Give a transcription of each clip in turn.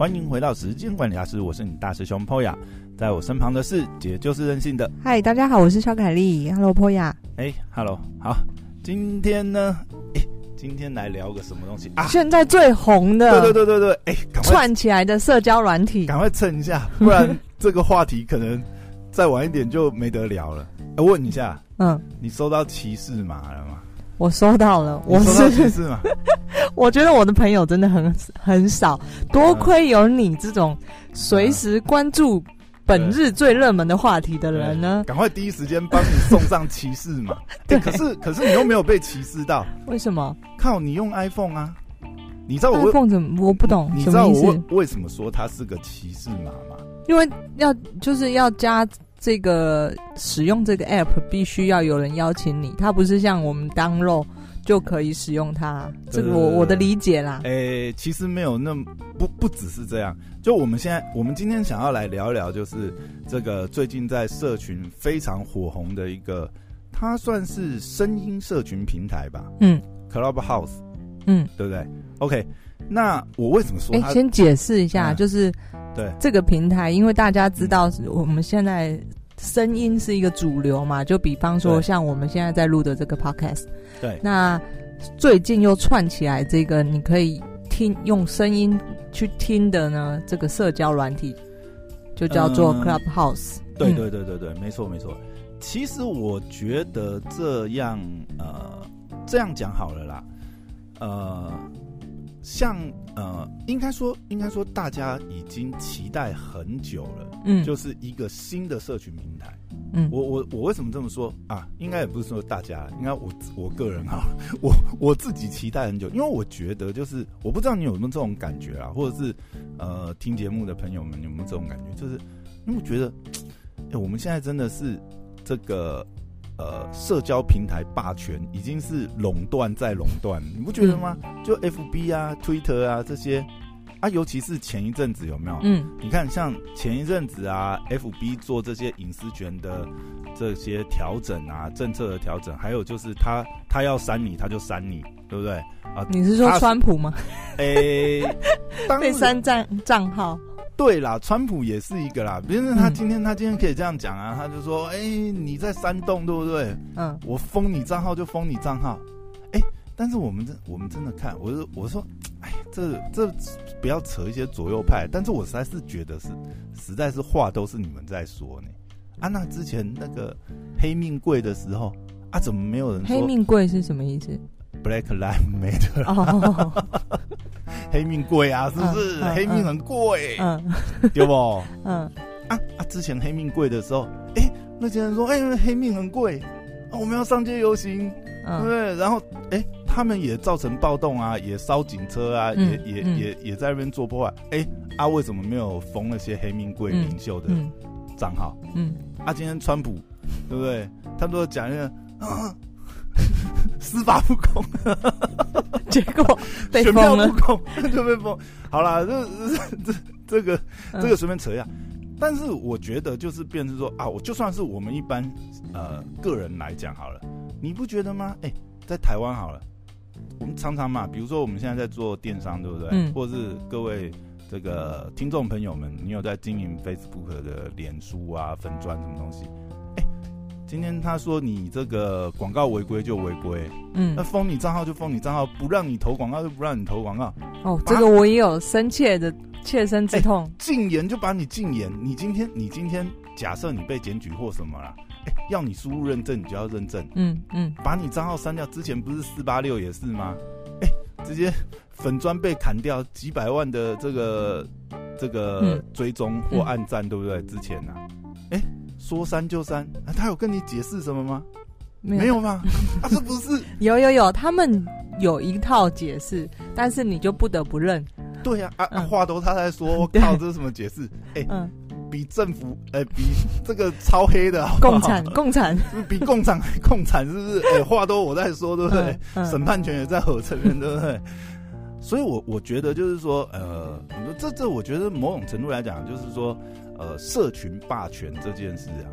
欢迎回到时间管理大师，我是你大师兄 Poya，在我身旁的是姐就是任性的。嗨，大家好，我是肖凯丽。Hello，Poya。哎，Hello，好，今天呢，哎，今天来聊个什么东西啊？现在最红的，对对对对对，哎，赶快串起来的社交软体，赶快蹭一下，不然这个话题可能再晚一点就没得聊了。我问一下，嗯，你收到骑士码了吗？我收到了，我是是吗？我觉得我的朋友真的很很少，多亏有你这种随时关注本日最热门的话题的人呢。赶快第一时间帮你送上骑士嘛。对，可是可是你又没有被歧视到，为什么？靠，你用 iPhone 啊？你知道我 iPhone 怎么？我不懂，你知道我为什么说它是个骑士码吗？因为要就是要加。这个使用这个 app 必须要有人邀请你，它不是像我们 download 就可以使用它。这个我我的理解啦。诶，其实没有那么不不只是这样。就我们现在，我们今天想要来聊一聊，就是这个最近在社群非常火红的一个，它算是声音社群平台吧？嗯，Clubhouse，嗯，对不对？OK，那我为什么说哎？先解释一下，嗯、就是。对这个平台，因为大家知道我们现在声音是一个主流嘛，就比方说像我们现在在录的这个 podcast，对，那最近又串起来这个你可以听用声音去听的呢，这个社交软体就叫做 Clubhouse。嗯，对对对对对，没错没错。其实我觉得这样呃这样讲好了啦，呃。像呃，应该说，应该说，大家已经期待很久了，嗯，就是一个新的社群平台，嗯，我我我为什么这么说啊？应该也不是说大家，应该我我个人啊，我我自己期待很久，因为我觉得就是，我不知道你有没有这种感觉啊，或者是呃，听节目的朋友们有没有这种感觉，就是因为我觉得，哎，我们现在真的是这个。呃，社交平台霸权已经是垄断再垄断，你不觉得吗？嗯、就 FB 啊、Twitter 啊这些啊，尤其是前一阵子有没有？嗯，你看像前一阵子啊，FB 做这些隐私权的这些调整啊，政策的调整，还有就是他他要删你，他就删你，对不对？啊，你是说川普吗？诶、欸，被删账账号。对啦，川普也是一个啦。比如说他今天，嗯、他今天可以这样讲啊，他就说：“哎、欸，你在煽动，对不对？嗯，我封你账号就封你账号。哎、欸，但是我们真，我们真的看，我就我说，哎，这这不要扯一些左右派。但是我实在是觉得是，实在是话都是你们在说呢。啊，那之前那个黑命贵的时候啊，怎么没有人说？黑命贵是什么意思？Black Lives Matter。哦 黑命贵啊，是不是？嗯、黑命很贵，嗯，对不？嗯啊啊！之前黑命贵的时候，哎、欸，那些人说，哎、欸，黑命很贵，啊，我们要上街游行，嗯、对不对？然后，哎、欸，他们也造成暴动啊，也烧警车啊，嗯、也也、嗯、也也在那边做破坏。哎、欸，啊，为什么没有封那些黑命贵领袖的账号？嗯，啊，今天川普，对不对？他们都讲那个。啊司法不公，结果 被选票不公 就被封。好了，这这这个这个随便扯一下。但是我觉得就是变成说啊，我就算是我们一般呃个人来讲好了，你不觉得吗？哎，在台湾好了，我们常常嘛，比如说我们现在在做电商，对不对？嗯。或者是各位这个听众朋友们，你有在经营 Facebook 的脸书啊、粉砖什么东西？今天他说你这个广告违规就违规，嗯，那封你账号就封你账号，不让你投广告就不让你投广告。哦，这个我也有深切的切身之痛。禁言就把你禁言。你今天你今天假设你被检举或什么了，哎，要你输入认证你就要认证，嗯嗯，把你账号删掉。之前不是四八六也是吗？哎，直接粉砖被砍掉几百万的这个这个追踪或暗赞，对不对？之前啊，哎。说删就删，啊，他有跟你解释什么吗？没有，吗？啊，这不是有有有，他们有一套解释，但是你就不得不认。对呀，啊啊，话都他在说，我靠，这是什么解释？哎，嗯，比政府，哎，比这个超黑的共产，共产，比共产还共产，是不是？哎，话都我在说，对不对？审判权也在我这边，对不对？所以我我觉得就是说，呃，这这，我觉得某种程度来讲，就是说。呃，社群霸权这件事啊，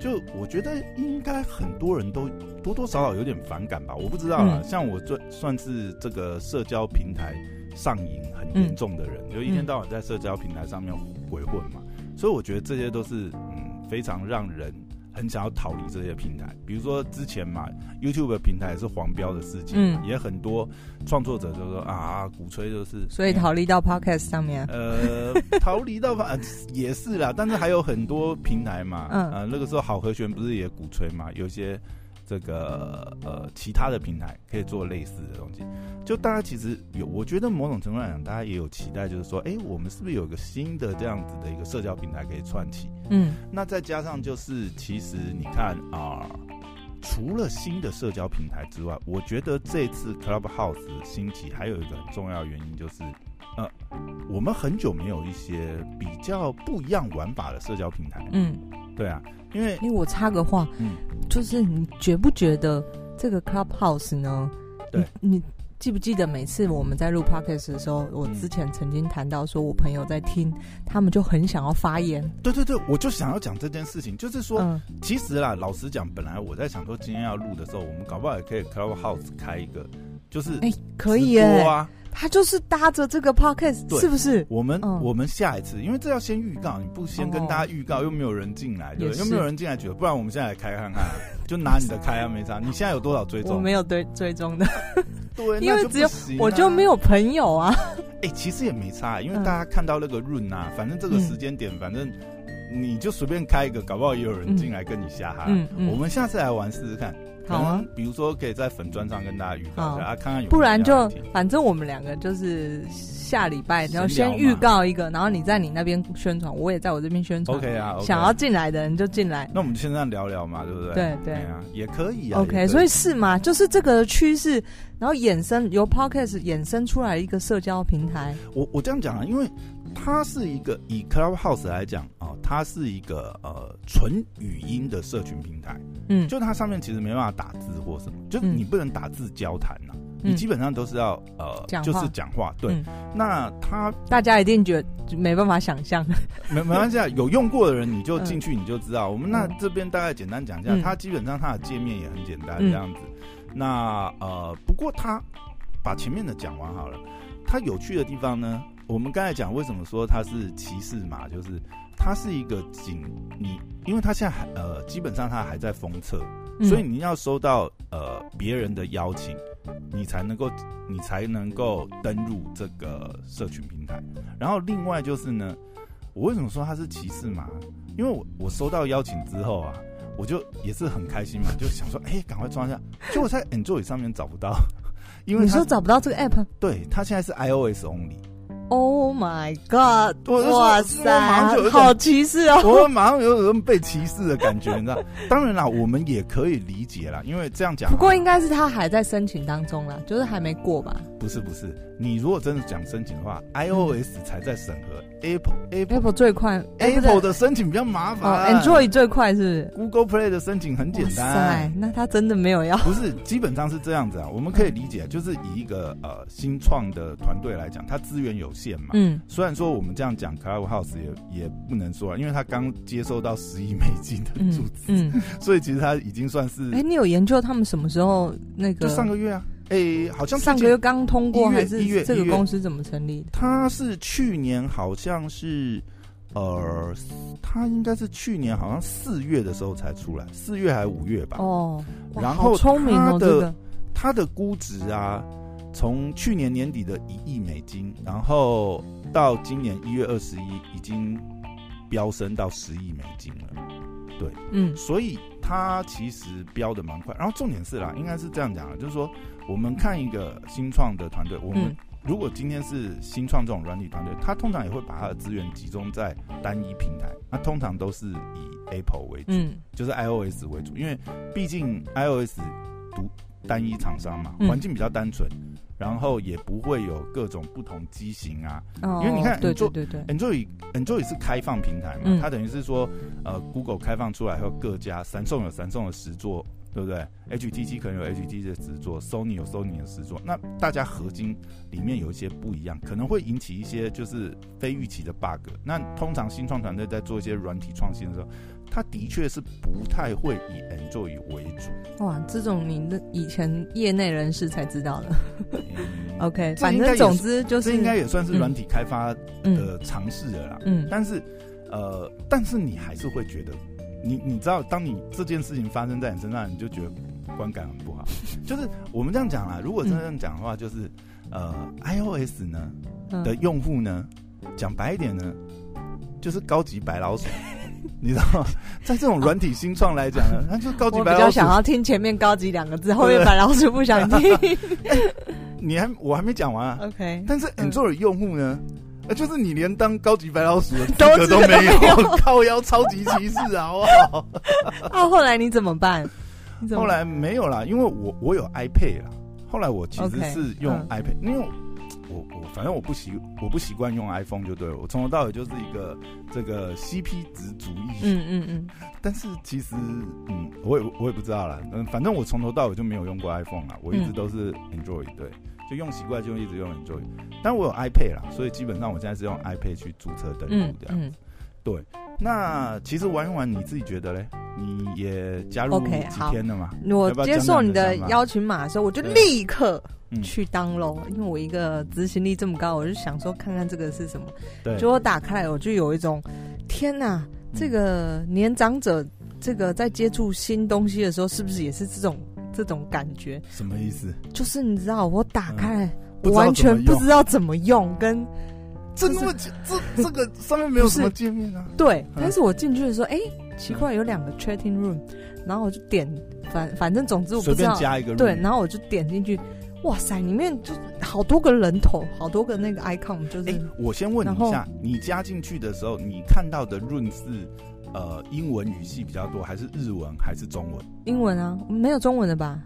就我觉得应该很多人都多多少少有点反感吧。我不知道啦，嗯、像我这算是这个社交平台上瘾很严重的人，就、嗯、一天到晚在社交平台上面鬼混嘛。所以我觉得这些都是嗯非常让人很想要逃离这些平台。比如说之前嘛，YouTube 的平台是黄标的事情，嗯，也很多创作者就说啊，鼓吹就是，所以逃离到 Podcast 上面。呃，逃离到吧 也是啦，但是还有很多平台嘛，嗯，呃，那个时候好和弦不是也鼓吹嘛，有些。这个呃，其他的平台可以做类似的东西，就大家其实有，我觉得某种程度来讲，大家也有期待，就是说，哎，我们是不是有个新的这样子的一个社交平台可以串起？嗯，那再加上就是，其实你看啊、呃，除了新的社交平台之外，我觉得这次 Clubhouse 兴起还有一个很重要的原因就是，呃，我们很久没有一些比较不一样玩法的社交平台。嗯，对啊。因为，因为我插个话，嗯，就是你觉不觉得这个 Clubhouse 呢？对，你，你记不记得每次我们在录 Podcast 的时候，我之前曾经谈到说，我朋友在听，他们就很想要发言。对对对，我就想要讲这件事情，就是说，嗯、其实啦，老实讲，本来我在想说，今天要录的时候，我们搞不好也可以 Clubhouse 开一个，就是哎，可以耶啊。他就是搭着这个 podcast，是不是？我们、嗯、我们下一次，因为这要先预告，你不先跟大家预告，又没有人进来，对不对？又没有人进来，觉得不然我们现在来开看看，就拿你的开啊，没差。你现在有多少追踪？我没有追追踪的，对，因为只有我就没有朋友啊。哎、欸，其实也没差，因为大家看到那个润啊，反正这个时间点，反正你就随便开一个，搞不好也有人进来跟你瞎哈。嗯嗯，我们下次来玩试试看。好啊，比如说可以在粉砖上跟大家预告一下啊，看看有有。不然就反正我们两个就是下礼拜，然后先预告一个，然后你在你那边宣传，我也在我这边宣传。OK 啊，想要进来的人就进来。那我们先这样聊聊嘛，对不对？对对啊，也可以啊。OK，所以是嘛，就是这个趋势，然后衍生由 Podcast 衍生出来一个社交平台。我我这样讲啊，因为。它是一个以 Clubhouse 来讲啊，它是一个呃纯语音的社群平台。嗯，就它上面其实没办法打字或什么，就是你不能打字交谈呐、啊嗯，你基本上都是要呃，就是讲话。对，嗯、那它大家一定觉得没办法想象，没没关系啊，有用过的人你就进去你就知道。嗯、我们那这边大概简单讲一下，它基本上它的界面也很简单这样子。嗯、那呃，不过它把前面的讲完好了，它有趣的地方呢。我们刚才讲为什么说它是骑士马，就是它是一个仅你，因为它现在还呃基本上它还在封测，所以你要收到呃别人的邀请，你才能够你才能够登入这个社群平台。然后另外就是呢，我为什么说它是骑士马？因为我我收到邀请之后啊，我就也是很开心嘛，就想说哎赶快装一下，结果在 Android 上面找不到，因为你说找不到这个 App，对，它现在是 iOS only。Oh my god！哇塞，好歧视哦！我马上有种被歧视的感觉，你知道？当然啦，我们也可以理解啦，因为这样讲。不过应该是他还在申请当中啦，就是还没过吧？不是不是，你如果真的讲申请的话，iOS 才在审核，Apple Apple 最快，Apple 的申请比较麻烦，Android 最快是 Google Play 的申请很简单。塞，那他真的没有要？不是，基本上是这样子啊，我们可以理解，就是以一个呃新创的团队来讲，他资源有限嘛。嗯。虽然说我们这样讲，Clubhouse 也也不能说，因为他刚接收到十亿 美金的注资，嗯，嗯，所以其实他已经算是。哎、欸，你有研究他们什么时候那个？就上个月啊，哎、欸，好像上个月刚通过，还是这个公司怎么成立的？他是去年好像是，呃，他应该是去年好像四月的时候才出来，四月还是五月吧？哦，然后聪明哦，这个他的估值啊。从去年年底的一亿美金，然后到今年一月二十一，已经飙升到十亿美金了。对，嗯，所以它其实飙的蛮快。然后重点是啦，应该是这样讲啊，就是说，我们看一个新创的团队，我们如果今天是新创这种软体团队，它通常也会把它的资源集中在单一平台，那通常都是以 Apple 为主，嗯，就是 iOS 为主，因为毕竟 iOS 独单一厂商嘛，环境比较单纯。然后也不会有各种不同机型啊，哦、因为你看，对对对对，Enjoy Enjoy 是开放平台嘛，嗯、它等于是说，呃，Google 开放出来后，各家，三送有三送的十座，对不对？HTC 可能有 HTC 的十座，Sony 有 Sony 的十座，那大家合金里面有一些不一样，可能会引起一些就是非预期的 bug。那通常新创团队在做一些软体创新的时候。他的确是不太会以 Android 为主。哇，这种你的以前业内人士才知道的。嗯 OK，反正总之就是这应该也算是软体开发的尝试了啦。嗯，但是呃，但是你还是会觉得，你你知道，当你这件事情发生在你身上，你就觉得观感很不好。就是我们这样讲啦，如果真的这样讲的话，就是呃，iOS 呢的用户呢，讲白一点呢，就是高级白老鼠。你知道吗？在这种软体新创来讲呢，它就是高级白老鼠。我比较想要听前面“高级”两个字，后面“白老鼠”不想听。欸、你还我还没讲完啊。OK。但是 Android 用户呢，呃，就是你连当高级白老鼠的 资格都没有，靠腰超级骑士啊！好不好？啊，后来你怎么办？后来没有啦，因为我我有 iPad 啦。后来我其实是用 iPad，因为。我我反正我不习我不习惯用 iPhone 就对了，我从头到尾就是一个这个 CP 值主义。嗯嗯嗯。但是其实嗯，我也我也不知道啦。嗯，反正我从头到尾就没有用过 iPhone 啦，我一直都是 Android，对，就用习惯就一直用 Android。但我有 iPad 啦，所以基本上我现在是用 iPad 去注册登录这样子。嗯嗯、对，那其实玩一玩，你自己觉得嘞？你也加入几天了嘛？Okay, 我接受你的邀请码的时候，我就立刻。去 download，因为我一个执行力这么高，我就想说看看这个是什么。对，就我打开来，我就有一种天哪，这个年长者这个在接触新东西的时候，是不是也是这种这种感觉？什么意思？就是你知道，我打开来，我完全不知道怎么用，跟这么这这个上面没有什么界面啊。对，但是我进去的时候，哎，奇怪，有两个 chatting room，然后我就点，反反正总之我不知道，加一个对，然后我就点进去。哇塞，里面就好多个人头，好多个那个 icon，就是。欸、我先问你一下，你加进去的时候，你看到的 room 是呃英文语系比较多，还是日文，还是中文？英文啊，没有中文的吧？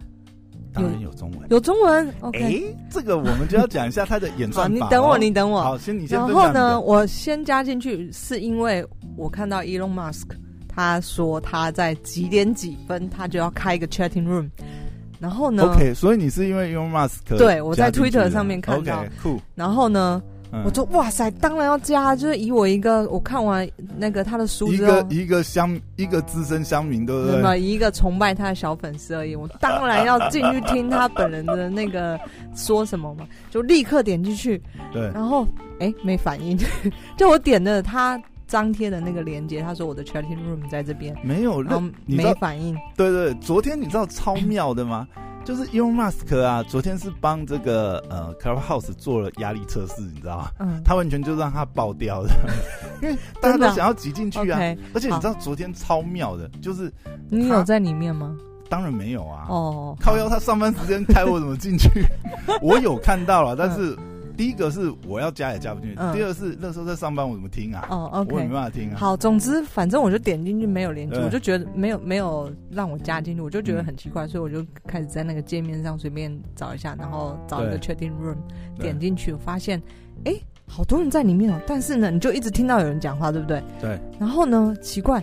当然有中文，有，有中文。OK，、欸、这个我们就要讲一下他的演算法。你等我，你等我。好，先你先。然后呢，我先加进去，是因为我看到 Elon Musk 他说他在几点几分他就要开一个 chatting room。然后呢？OK，所以你是因为 Elon Musk 对，我在 Twitter 上面看到。OK，酷。然后呢，嗯、我说哇塞，当然要加，就是以我一个我看完那个他的书之后，一个一个乡一个资深乡民，对不对？那么一个崇拜他的小粉丝而已，我当然要进去听他本人的那个说什么嘛，就立刻点进去。对。然后哎，没反应，就我点的他。张贴的那个链接，他说我的 chatting room 在这边，没有，没反应。对，对对，昨天你知道超妙的吗？就是 Elon Musk 啊，昨天是帮这个呃 Clubhouse 做了压力测试，你知道吗？嗯，他完全就让他爆掉了，因为大家都想要挤进去啊。而且你知道昨天超妙的，就是你有在里面吗？当然没有啊。哦，靠腰，他上班时间开，我怎么进去？我有看到了，但是。第一个是我要加也加不进去，嗯、第二是那时候在上班，我怎么听啊？哦，OK，我也没办法听啊。好，总之反正我就点进去没有连接，对我就觉得没有没有让我加进去，我就觉得很奇怪，嗯、所以我就开始在那个界面上随便找一下，然后找一个 chatting room，对点进去，我发现哎，好多人在里面哦，但是呢，你就一直听到有人讲话，对不对？对。然后呢，奇怪，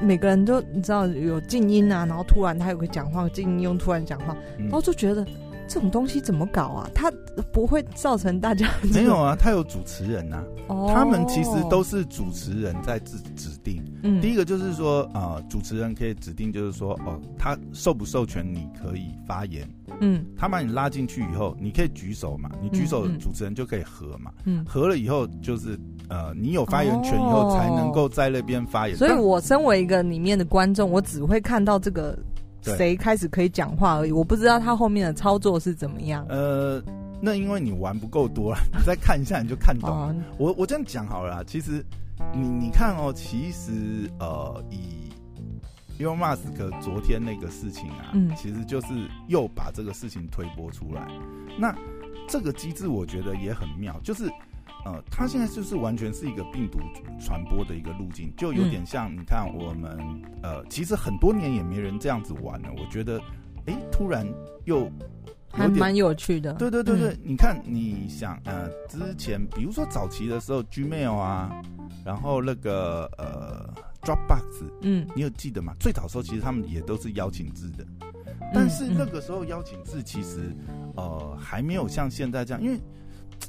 每个人都你知道有静音啊，然后突然他有个讲话，静音又突然讲话，嗯、然后就觉得。这种东西怎么搞啊？它不会造成大家没有啊？它有主持人呐、啊，哦、他们其实都是主持人在指指定。嗯，第一个就是说啊、呃，主持人可以指定，就是说哦，他授不授权你可以发言。嗯，他把你拉进去以后，你可以举手嘛？你举手，主持人就可以合嘛？嗯，合了以后就是呃，你有发言权以后才能够在那边发言。所以我身为一个里面的观众，我只会看到这个。谁开始可以讲话而已，我不知道他后面的操作是怎么样。呃，那因为你玩不够多了，你再看一下你就看懂了。我我这样讲好了啦，其实你你看哦，其实呃，以 Elon Musk 昨天那个事情啊，嗯，其实就是又把这个事情推波出来。那这个机制我觉得也很妙，就是。呃，它现在就是完全是一个病毒传播的一个路径，就有点像你看我们呃，其实很多年也没人这样子玩了。我觉得，哎，突然又还蛮有趣的。对对对对，嗯、你看，你想呃，之前比如说早期的时候，Gmail 啊，然后那个呃，Dropbox，嗯，你有记得吗？最早的时候其实他们也都是邀请制的，但是那个时候邀请制其实呃还没有像现在这样，因为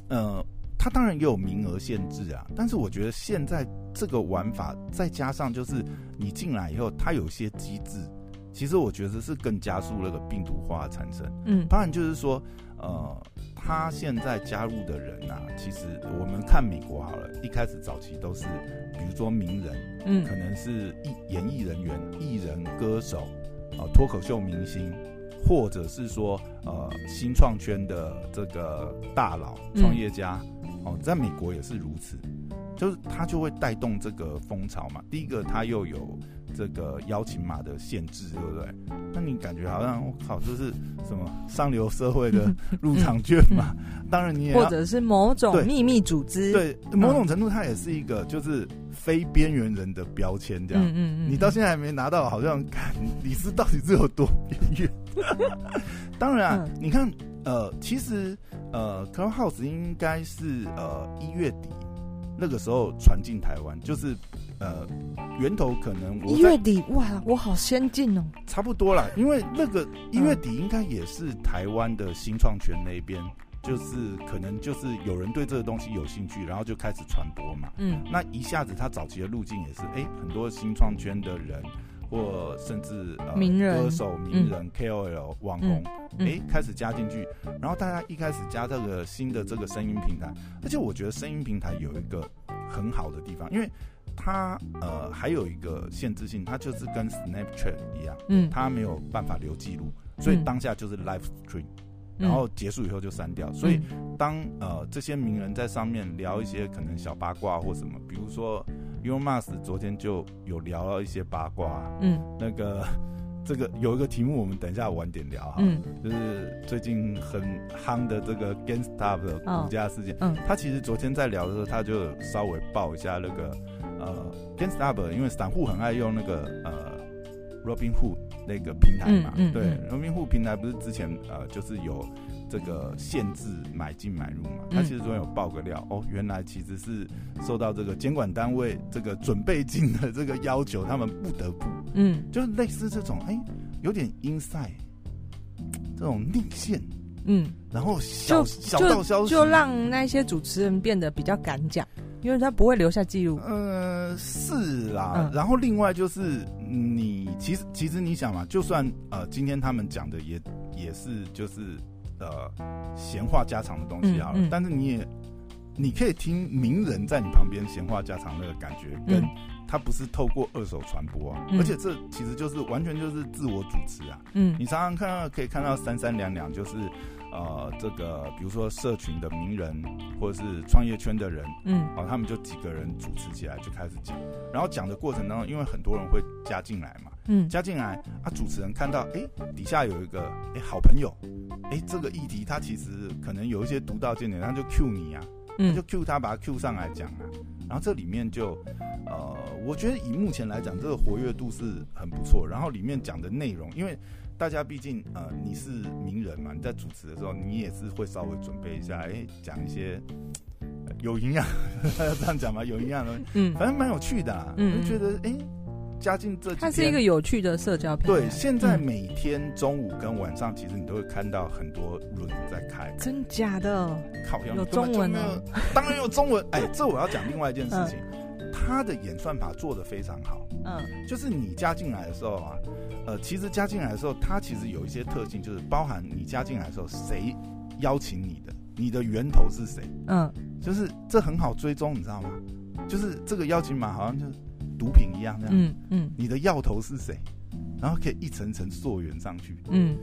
呃。它当然也有名额限制啊，但是我觉得现在这个玩法，再加上就是你进来以后，它有些机制，其实我觉得是更加速那个病毒化的产生。嗯，当然就是说，呃，他现在加入的人啊，其实我们看美国好了，一开始早期都是，比如说名人，嗯，可能是艺演艺人员、艺人、歌手，呃，脱口秀明星，或者是说呃新创圈的这个大佬、创业家，哦、呃，在美国也是如此。就是它就会带动这个风潮嘛。第一个，它又有这个邀请码的限制，对不对？那你感觉好像我靠，这是什么上流社会的入场券嘛？当然你也或者是某种秘密组织，对，某种程度它也是一个就是非边缘人的标签，这样。嗯嗯。你到现在还没拿到，好像看你是到底是有多边缘。当然啊，你看，呃，其实呃，Clubhouse 应该是呃一月底。那个时候传进台湾，就是，呃，源头可能我一月底哇，我好先进哦，差不多啦，因为那个一月底应该也是台湾的新创圈那边，就是可能就是有人对这个东西有兴趣，然后就开始传播嘛，嗯，那一下子他早期的路径也是，哎、欸，很多新创圈的人。或甚至呃，名人。歌手、名人、嗯、KOL、网红，哎、嗯。欸，开始加进去，然后大家一开始加这个新的这个声音平台，而且我觉得声音平台有一个很好的地方，因为它呃还有一个限制性，它就是跟 Snapchat 一样，嗯，它没有办法留记录，所以当下就是 Live Stream。然后结束以后就删掉，所以当呃这些名人在上面聊一些可能小八卦或什么，比如说 Elon Musk 昨天就有聊了一些八卦，嗯，那个 这个有一个题目我们等一下晚点聊哈，嗯，就是最近很夯的这个 GameStop 的股价事件，嗯，他其实昨天在聊的时候，他就稍微报一下那个呃 GameStop，因为散户很爱用那个呃 Robinhood。那个平台嘛，嗯嗯、对，人民户平台不是之前呃，就是有这个限制买进买入嘛？他其实昨天有爆个料哦，原来其实是受到这个监管单位这个准备金的这个要求，他们不得不，嗯，就是类似这种，哎、欸，有点 inside 这种逆线，嗯，然后小小道消息就，就让那些主持人变得比较敢讲。因为他不会留下记录。呃，是啦。嗯、然后另外就是你其实其实你想嘛，就算呃今天他们讲的也也是就是呃闲话家常的东西啊，嗯嗯、但是你也你可以听名人在你旁边闲话家常那个感觉，跟他不是透过二手传播啊，嗯、而且这其实就是完全就是自我主持啊。嗯，你常常看到可以看到三三两两就是。呃，这个比如说社群的名人，或者是创业圈的人，嗯，啊，他们就几个人主持起来就开始讲，然后讲的过程当中，因为很多人会加进来嘛，嗯，加进来，啊，主持人看到，哎，底下有一个，哎，好朋友，哎，这个议题他其实可能有一些独到见解，他就 Q 你啊，他就 Q 他，把他 Q 上来讲啊，然后这里面就，呃，我觉得以目前来讲，这个活跃度是很不错，然后里面讲的内容，因为。大家毕竟呃，你是名人嘛，你在主持的时候，你也是会稍微准备一下，哎、欸，讲一些 有营养，要 这样讲嘛？有营养的，嗯，反正蛮有趣的、啊，嗯，就觉得哎，加进这它是一个有趣的社交平台。对，现在每天中午跟晚上，其实你都会看到很多轮在开，真假的？靠，有中文呢？当然有中文。哎、欸，这我要讲另外一件事情。嗯他的演算法做的非常好，嗯，就是你加进来的时候啊，呃，其实加进来的时候，它其实有一些特性，就是包含你加进来的时候，谁邀请你的，你的源头是谁，嗯，就是这很好追踪，你知道吗？就是这个邀请码好像就是毒品一样，那样，嗯嗯，你的药头是谁，然后可以一层层溯源上去，嗯。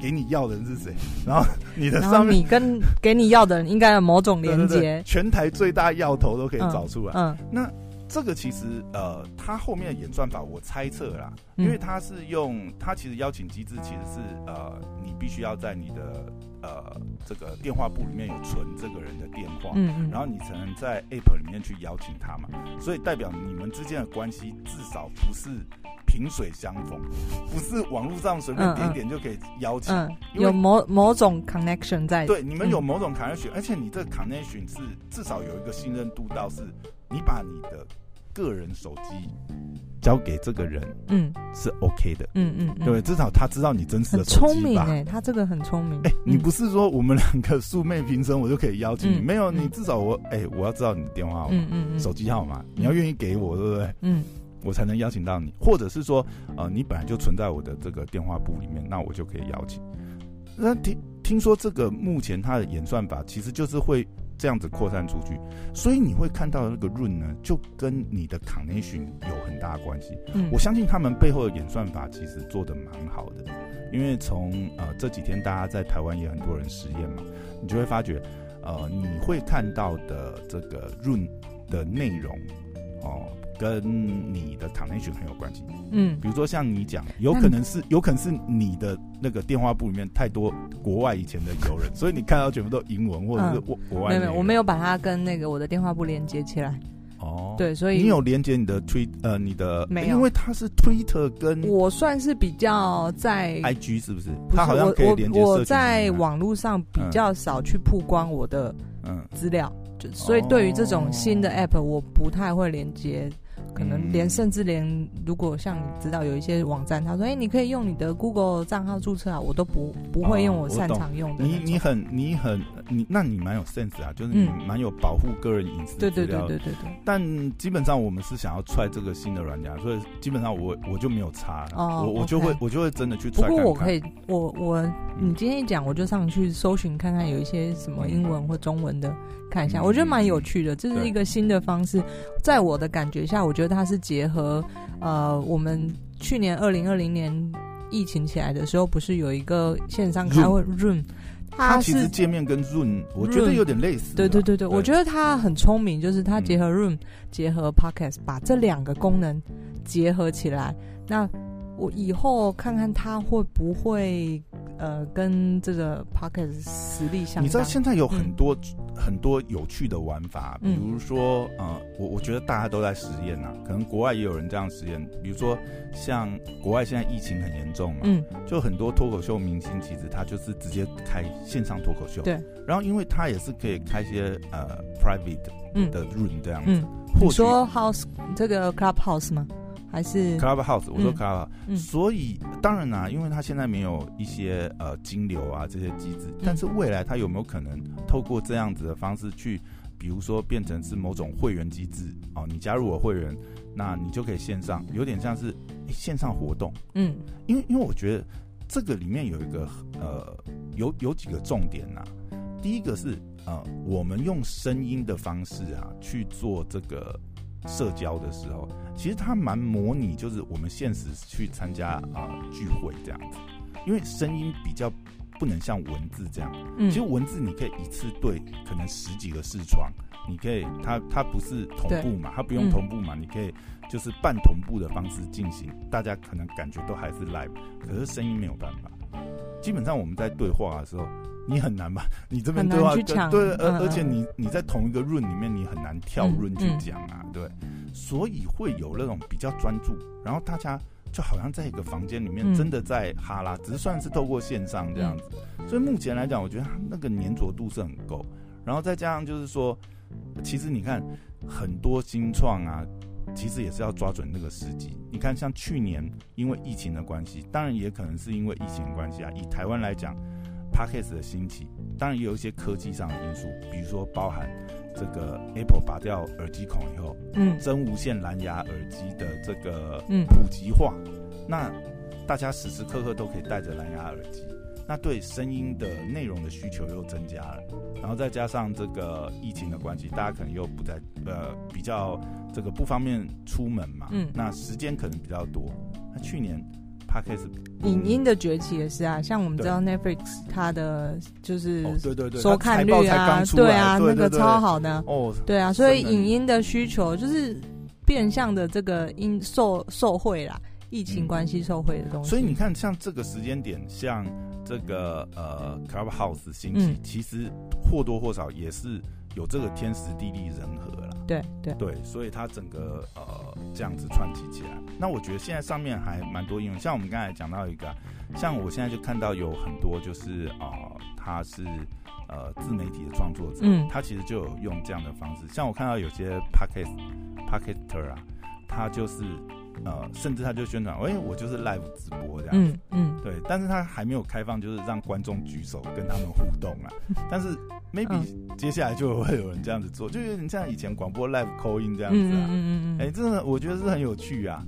给你要的人是谁？然后你的上面，你跟给你要的人应该有某种连接。全台最大药头都可以找出来。嗯，嗯那这个其实呃，它后面的演算法我猜测啦，因为它是用它其实邀请机制其实是呃，你必须要在你的呃这个电话簿里面有存这个人的电话，嗯，嗯，然后你才能在 App 里面去邀请他嘛，所以代表你们之间的关系至少不是。萍水相逢，不是网络上随便点点就可以邀请，嗯嗯、有某某种 connection 在。对，你们有某种 connection，、嗯、而且你这个 connection 是至少有一个信任度，到是你把你的个人手机交给这个人，嗯，是 OK 的，嗯嗯，嗯对，至少他知道你真实的手机吧。聪明哎，他这个很聪明。哎、欸，你不是说我们两个素昧平生，我就可以邀请你？嗯、没有，你至少我哎、欸，我要知道你的电话号码、手机号码，你要愿意给我，对不对？嗯。我才能邀请到你，或者是说，呃，你本来就存在我的这个电话簿里面，那我就可以邀请。那听听说这个目前它的演算法其实就是会这样子扩散出去，所以你会看到那个 run 呢，就跟你的 connection 有很大的关系。嗯，我相信他们背后的演算法其实做的蛮好的，因为从呃这几天大家在台湾也很多人实验嘛，你就会发觉，呃，你会看到的这个 run 的内容哦。跟你的 connection 很有关系，嗯，比如说像你讲，有可能是有可能是你的那个电话簿里面太多国外以前的友人，所以你看到全部都英文或者是国国外。没有没有，我没有把它跟那个我的电话簿连接起来。哦，对，所以你有连接你的推呃你的没有，因为它是 Twitter 跟我算是比较在 IG 是不是？它好像可以连接。我在网络上比较少去曝光我的嗯资料，就所以对于这种新的 app 我不太会连接。可能连甚至连如果像你知道有一些网站，他说：“哎，你可以用你的 Google 账号注册啊。”我都不不会用我擅长用的。你你很你很你，那你蛮有 sense 啊，就是你蛮有保护个人隐私。对对对对对对。但基本上我们是想要踹这个新的软件，所以基本上我我就没有插，我我就会我就会真的去踹。不过我可以，我我你今天一讲，我就上去搜寻看看有一些什么英文或中文的看一下，我觉得蛮有趣的，这是一个新的方式。在我的感觉下，我觉得它是结合，呃，我们去年二零二零年疫情起来的时候，不是有一个线上开会 Room，它其实界面跟 Room 我觉得有点类似。对对对对，我觉得它很聪明，就是它结合 Room，结合 Podcast，把这两个功能结合起来。那我以后看看它会不会。呃，跟这个 Pocket 实力相，你知道现在有很多、嗯、很多有趣的玩法，比如说，嗯、呃，我我觉得大家都在实验呐，可能国外也有人这样实验，比如说像国外现在疫情很严重嘛，嗯，就很多脱口秀明星其实他就是直接开线上脱口秀，对，然后因为他也是可以开一些呃 private 的 room 这样子，嗯，或你说 House 这个 Clubhouse 吗？还是？Clubhouse，我说 Clubhouse，嗯，所以当然啦，啊，因为它现在没有一些呃金流啊这些机制，但是未来它有没有可能透过这样子的方式去，比如说变成是某种会员机制哦，你加入我会员，那你就可以线上，有点像是线上活动，嗯，因为因为我觉得这个里面有一个呃有有几个重点呐，第一个是呃我们用声音的方式啊去做这个。社交的时候，其实它蛮模拟，就是我们现实去参加啊、呃、聚会这样子，因为声音比较不能像文字这样。嗯，其实文字你可以一次对可能十几个视窗，你可以它它不是同步嘛，它不用同步嘛，嗯、你可以就是半同步的方式进行，大家可能感觉都还是 live，可是声音没有办法。基本上我们在对话的时候。你很难吧？你这边对话对，而而且你你在同一个 room 里面，你很难跳 room 去讲啊，对，所以会有那种比较专注，然后大家就好像在一个房间里面，真的在哈拉，只是算是透过线上这样子。所以目前来讲，我觉得那个粘着度是很够，然后再加上就是说，其实你看很多新创啊，其实也是要抓准那个时机。你看像去年因为疫情的关系，当然也可能是因为疫情的关系啊，以台湾来讲。Podcast 的兴起，当然也有一些科技上的因素，比如说包含这个 Apple 拔掉耳机孔以后，嗯，真无线蓝牙耳机的这个普及化，嗯、那大家时时刻刻都可以戴着蓝牙耳机，那对声音的内容的需求又增加了，然后再加上这个疫情的关系，大家可能又不在呃比较这个不方便出门嘛，嗯，那时间可能比较多，那去年。Podcast 影音的崛起也是啊，像我们知道 Netflix 它的就是对对对收看率啊，对啊，那个超好的。哦，对啊，所以影音的需求就是变相的这个因受受贿啦，疫情关系受贿的东西。所以你看，像这个时间点，像这个呃 Clubhouse 兴起，其实或多或少也是有这个天时地利人和啦。对对对，所以它整个呃这样子串起起来，那我觉得现在上面还蛮多应用，像我们刚才讲到一个，像我现在就看到有很多就是啊，他、呃、是呃自媒体的创作者，嗯，他其实就有用这样的方式，像我看到有些 pocket pocketer 啊，他就是。呃，甚至他就宣传，哎、欸，我就是 live 直播这样子，嗯，嗯对，但是他还没有开放，就是让观众举手跟他们互动啊。但是 maybe 接下来就会有人这样子做，就有点像以前广播 live call in 这样子啊，嗯嗯嗯，哎、嗯，真、欸、的我觉得是很有趣啊。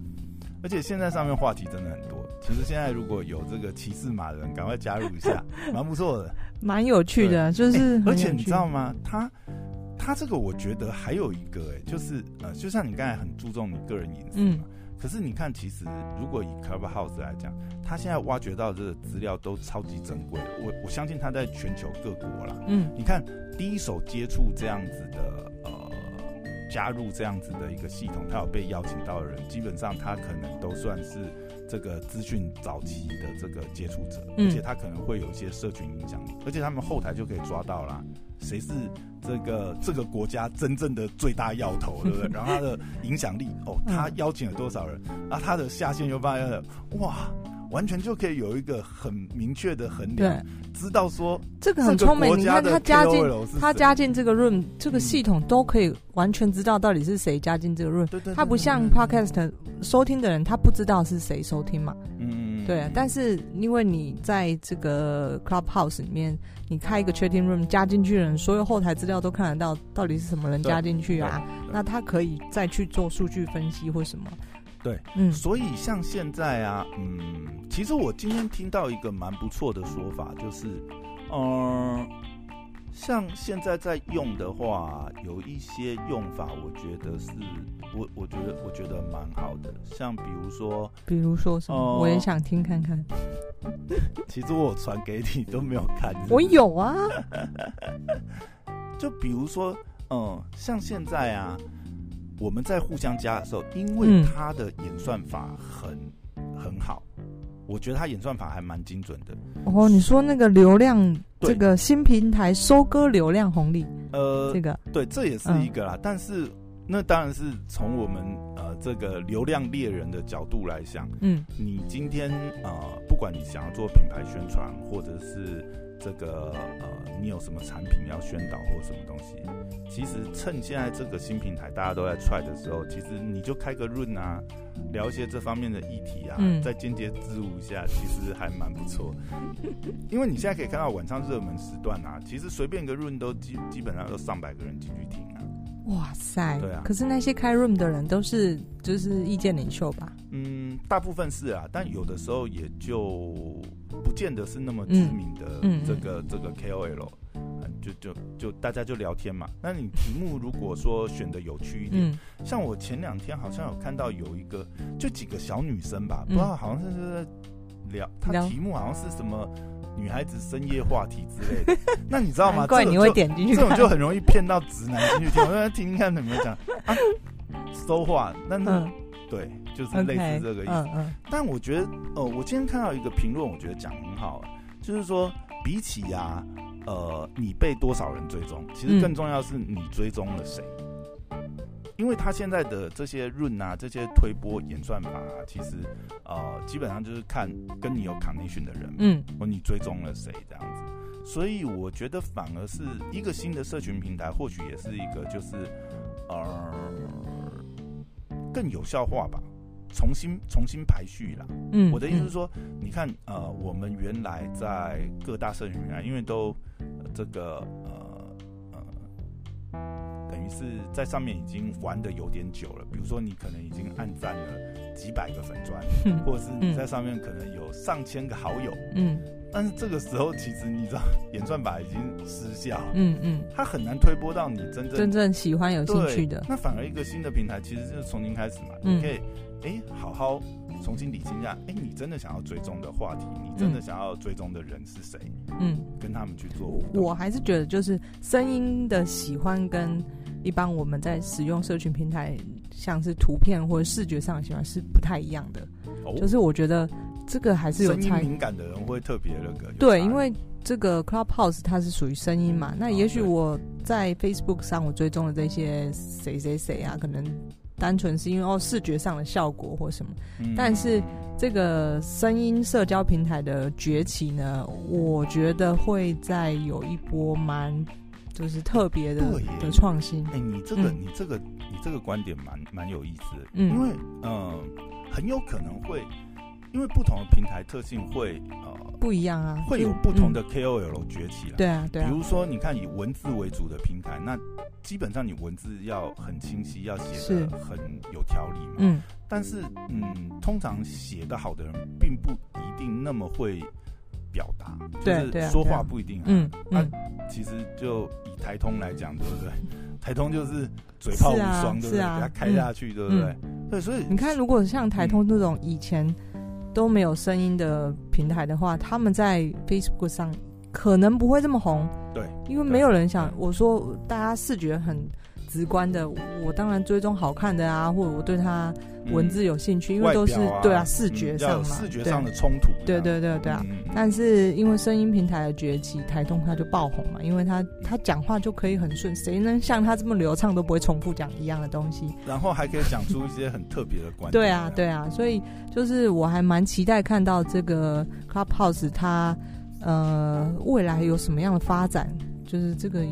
而且现在上面话题真的很多。其实现在如果有这个骑士马的人，赶快加入一下，蛮不错的，蛮有趣的。就是、欸，而且你知道吗？他他这个我觉得还有一个、欸，哎，就是呃，就像你刚才很注重你个人隐私嘛。嗯可是你看，其实如果以 Clubhouse 来讲，他现在挖掘到这个资料都超级珍贵。我我相信他在全球各国啦，嗯，你看第一手接触这样子的呃，加入这样子的一个系统，他有被邀请到的人，基本上他可能都算是这个资讯早期的这个接触者，而且他可能会有一些社群影响力，而且他们后台就可以抓到啦。谁是这个这个国家真正的最大要头，对不对？然后他的影响力哦，他邀请了多少人？啊，他的下线又发现了，哇，完全就可以有一个很明确的衡量，知道说这个很聪明。你看他加进他加进这个 room 这个系统都可以完全知道到底是谁加进这个 room。对对，他不像 podcast 收听的人，他不知道是谁收听嘛。嗯，对啊。但是因为你在这个 Clubhouse 里面。你开一个 chatting room，加进去的人，所有后台资料都看得到，到底是什么人加进去啊？那他可以再去做数据分析或什么？对，嗯，所以像现在啊，嗯，其实我今天听到一个蛮不错的说法，就是，嗯、呃。像现在在用的话，有一些用法，我觉得是我我觉得我觉得蛮好的。像比如说，比如说什么，呃、我也想听看看。其实我传给你都没有看。我有啊。就比如说，嗯、呃，像现在啊，我们在互相加的时候，因为他的演算法很、嗯、很好。我觉得他演算法还蛮精准的。哦，你说那个流量，这个新平台收割流量红利，呃，这个对，这也是一个啦。嗯、但是那当然是从我们呃这个流量猎人的角度来想，嗯，你今天呃，不管你想要做品牌宣传，或者是。这个呃，你有什么产品要宣导或什么东西？其实趁现在这个新平台大家都在 try 的时候，其实你就开个 room 啊，聊一些这方面的议题啊，嗯、再间接植入一下，其实还蛮不错。因为你现在可以看到晚上热门时段啊，其实随便一个 room 都基基本上都上百个人进去听啊。哇塞！对啊，可是那些开 room 的人都是就是意见领袖吧？嗯，大部分是啊，但有的时候也就不见得是那么知名的这个、嗯、这个 KOL，嗯，就就就大家就聊天嘛。那你题目如果说选的有趣一点，嗯、像我前两天好像有看到有一个，就几个小女生吧，不知道好像是聊，她题目好像是什么。女孩子深夜话题之类的，那你知道吗？怪你会点进去，这种就很容易骗到直男进去听。我在听听看，怎么讲啊？说话，那那对，就是类似这个意思。但我觉得，呃，我今天看到一个评论，我觉得讲很好，就是说，比起呀，呃，你被多少人追踪，其实更重要是你追踪了谁。因为他现在的这些润啊，这些推波演算法啊，其实呃，基本上就是看跟你有 connection 的人，嗯，或你追踪了谁这样子。所以我觉得反而是一个新的社群平台，或许也是一个就是呃更有效化吧，重新重新排序啦。嗯，我的意思是说，嗯、你看呃，我们原来在各大社群平台，因为都、呃、这个呃。是在上面已经玩的有点久了，比如说你可能已经按赞了几百个粉砖，嗯、或者是你在上面可能有上千个好友，嗯，但是这个时候其实你知道演算法已经失效，嗯嗯，它很难推播到你真正真正喜欢有兴趣的。那反而一个新的平台其实就是重新开始嘛，嗯、你可以哎、欸、好好重新理清一下，哎、欸，你真的想要追踪的话题，你真的想要追踪的人是谁？嗯，跟他们去做。我还是觉得就是声音的喜欢跟。一般我们在使用社群平台，像是图片或者视觉上的喜欢是不太一样的。哦、就是我觉得这个还是有敏感的人会特别那个。对，因为这个 Clubhouse 它是属于声音嘛，嗯、那也许我在 Facebook 上我追踪的这些谁谁谁啊，可能单纯是因为哦视觉上的效果或什么。嗯、但是这个声音社交平台的崛起呢，我觉得会在有一波蛮。就是特别的的创新。哎、欸，你这个、嗯、你这个你这个观点蛮蛮有意思的，嗯，因为嗯、呃，很有可能会因为不同的平台特性会呃不一样啊，会有不同的 KOL 崛起了。对啊，对啊。比如说，你看以文字为主的平台，那基本上你文字要很清晰，要写的很有条理嘛。嗯。但是，嗯，通常写的好的人，并不一定那么会表达，就是说话不一定。嗯。那其实就以台通来讲，对不对？台通就是嘴炮无双，对不对？给他开下去，对不对？对，所以你看，如果像台通这种以前。都没有声音的平台的话，他们在 Facebook 上可能不会这么红。对，因为没有人想。我说大家视觉很直观的，我当然追踪好看的啊，或者我对他文字有兴趣，嗯、因为都是、啊、对啊，视觉上嘛，视觉上的冲突。对对对对啊！嗯、但是因为声音平台的崛起，台通他就爆红嘛，因为他他讲话就可以很顺，谁能像他这么流畅，都不会重复讲一样的东西，然后还可以讲出一些很特别的观点。对啊对啊，所以就是我还蛮期待看到这个 Clubhouse 它呃未来有什么样的发展，就是这个。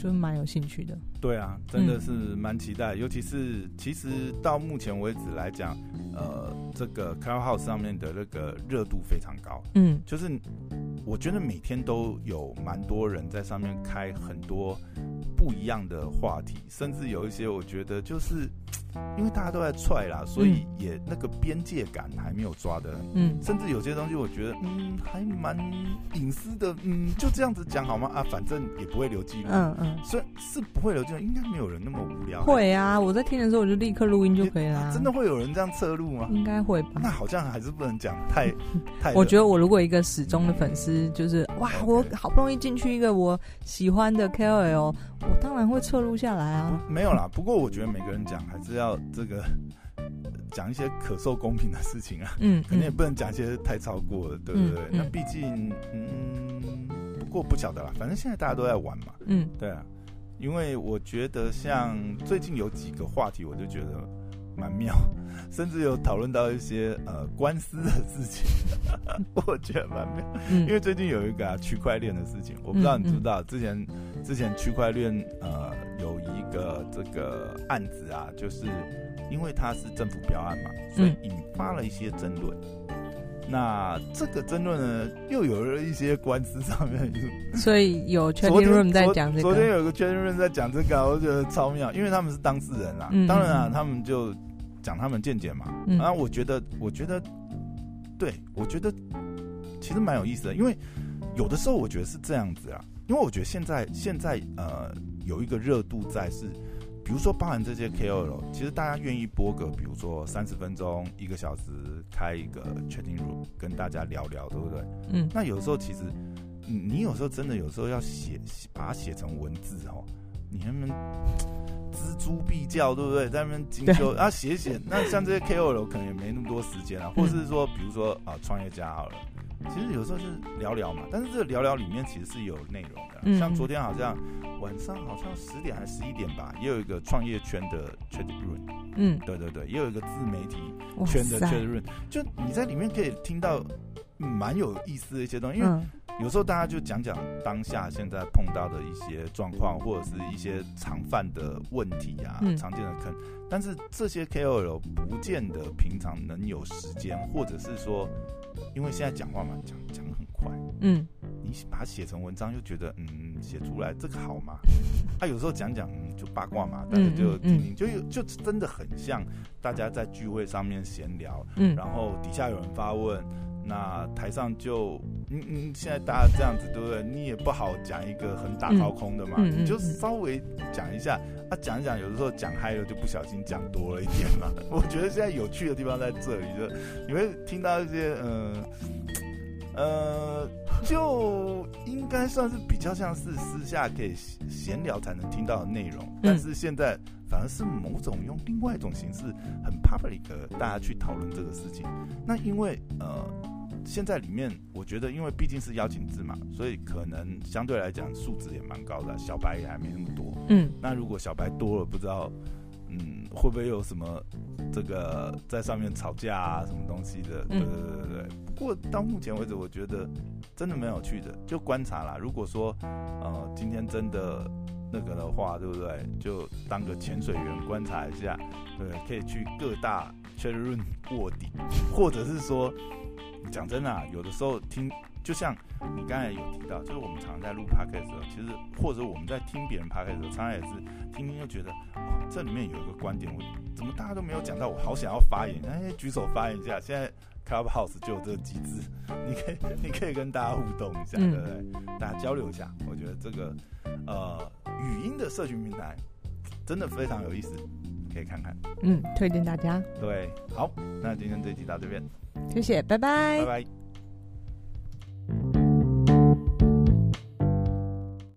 就蛮有兴趣的，对啊，真的是蛮期待，嗯、尤其是其实到目前为止来讲，呃，这个 Clubhouse 上面的那个热度非常高，嗯，就是我觉得每天都有蛮多人在上面开很多不一样的话题，甚至有一些我觉得就是。因为大家都在踹啦，所以也那个边界感还没有抓的，嗯，甚至有些东西我觉得，嗯，还蛮隐私的，嗯，就这样子讲好吗？啊，反正也不会留记录，嗯嗯，所以是不会留记录，应该没有人那么无聊。会啊，我在听的时候我就立刻录音就可以了。真的会有人这样侧录吗？应该会吧。那好像还是不能讲太 太。我觉得我如果一个始终的粉丝，就是哇，我好不容易进去一个我喜欢的 KOL，我当然会侧录下来啊。没有啦，不过我觉得每个人讲还是要。要这个 讲一些可受公平的事情啊，嗯，肯定也不能讲一些太超过了，对不对？嗯、那毕竟，嗯，不过不晓得啦，反正现在大家都在玩嘛，嗯，对啊，因为我觉得像最近有几个话题，我就觉得蛮妙，甚至有讨论到一些呃官司的事情，我觉得蛮妙，嗯、因为最近有一个啊区块链的事情，我不知道你知不知道，之前之前区块链呃。有一个这个案子啊，就是因为它是政府标案嘛，所以引发了一些争论。嗯、那这个争论呢，又有了一些官司上面。所以有 chatting room 在讲这个。昨天有个 chatting room 在讲这个，我觉得超妙，因为他们是当事人啊。嗯、当然啊，他们就讲他们见解嘛。嗯、然后我觉得，我觉得，对，我觉得其实蛮有意思的，因为有的时候我觉得是这样子啊，因为我觉得现在现在呃。有一个热度在是，比如说包含这些 KOL，其实大家愿意播个，比如说三十分钟、一个小时，开一个 chatting room 跟大家聊聊，对不对？嗯。那有时候其实，你有时候真的有时候要写，把它写成文字哦，你还能锱铢必较，对不对？在那边精修，然后写写。那像这些 KOL 可能也没那么多时间啊，或者是说，比如说啊，创业家好了。其实有时候就是聊聊嘛，但是这个聊聊里面其实是有内容的。嗯、像昨天好像晚上好像十点还是十一点吧，也有一个创业圈的 chat room。嗯，对对对，也有一个自媒体圈的 chat room。塞就你在里面可以听到蛮有意思的一些东西，因为有时候大家就讲讲当下现在碰到的一些状况，或者是一些常犯的问题啊，嗯、常见的坑。但是这些 KOL 不见得平常能有时间，或者是说。因为现在讲话嘛，讲讲得很快，嗯，你把它写成文章，又觉得嗯，写出来这个好吗？他、啊、有时候讲讲就八卦嘛，大家就听听，就就真的很像大家在聚会上面闲聊，嗯，然后底下有人发问。那台上就嗯嗯，现在大家这样子对不对？你也不好讲一个很大高空的嘛，嗯、你就稍微讲一下啊，讲一讲，有的时候讲嗨了就不小心讲多了一点嘛。我觉得现在有趣的地方在这里，就你会听到一些嗯呃，呃，就应该算是比较像是私下可以闲聊才能听到的内容，但是现在反而是某种用另外一种形式很 public 的大家去讨论这个事情。那因为呃。现在里面，我觉得，因为毕竟是邀请制嘛，所以可能相对来讲素质也蛮高的，小白也还没那么多。嗯，那如果小白多了，不知道，嗯，会不会有什么这个在上面吵架啊，什么东西的？对对对对对。不过到目前为止，我觉得真的蛮有趣的，就观察啦。如果说，呃，今天真的那个的话，对不对？就当个潜水员观察一下，对，可以去各大 chat room 卧底，或者是说，讲真的，有的时候听，就像你刚才有提到，就是我们常常在录 podcast 的时候，其实或者我们在听别人 podcast 的时候，常常也是听听就觉得，哇，这里面有一个观点，我怎么大家都没有讲到，我好想要发言，哎，举手发言一下。现在 Clubhouse 就有这个机制，你可以你可以跟大家互动一下，对不对？大家交流一下，我觉得这个呃。语音的社群平台真的非常有意思可以看看。嗯推荐大家。对好那今天这集到这边。谢谢拜拜。拜拜。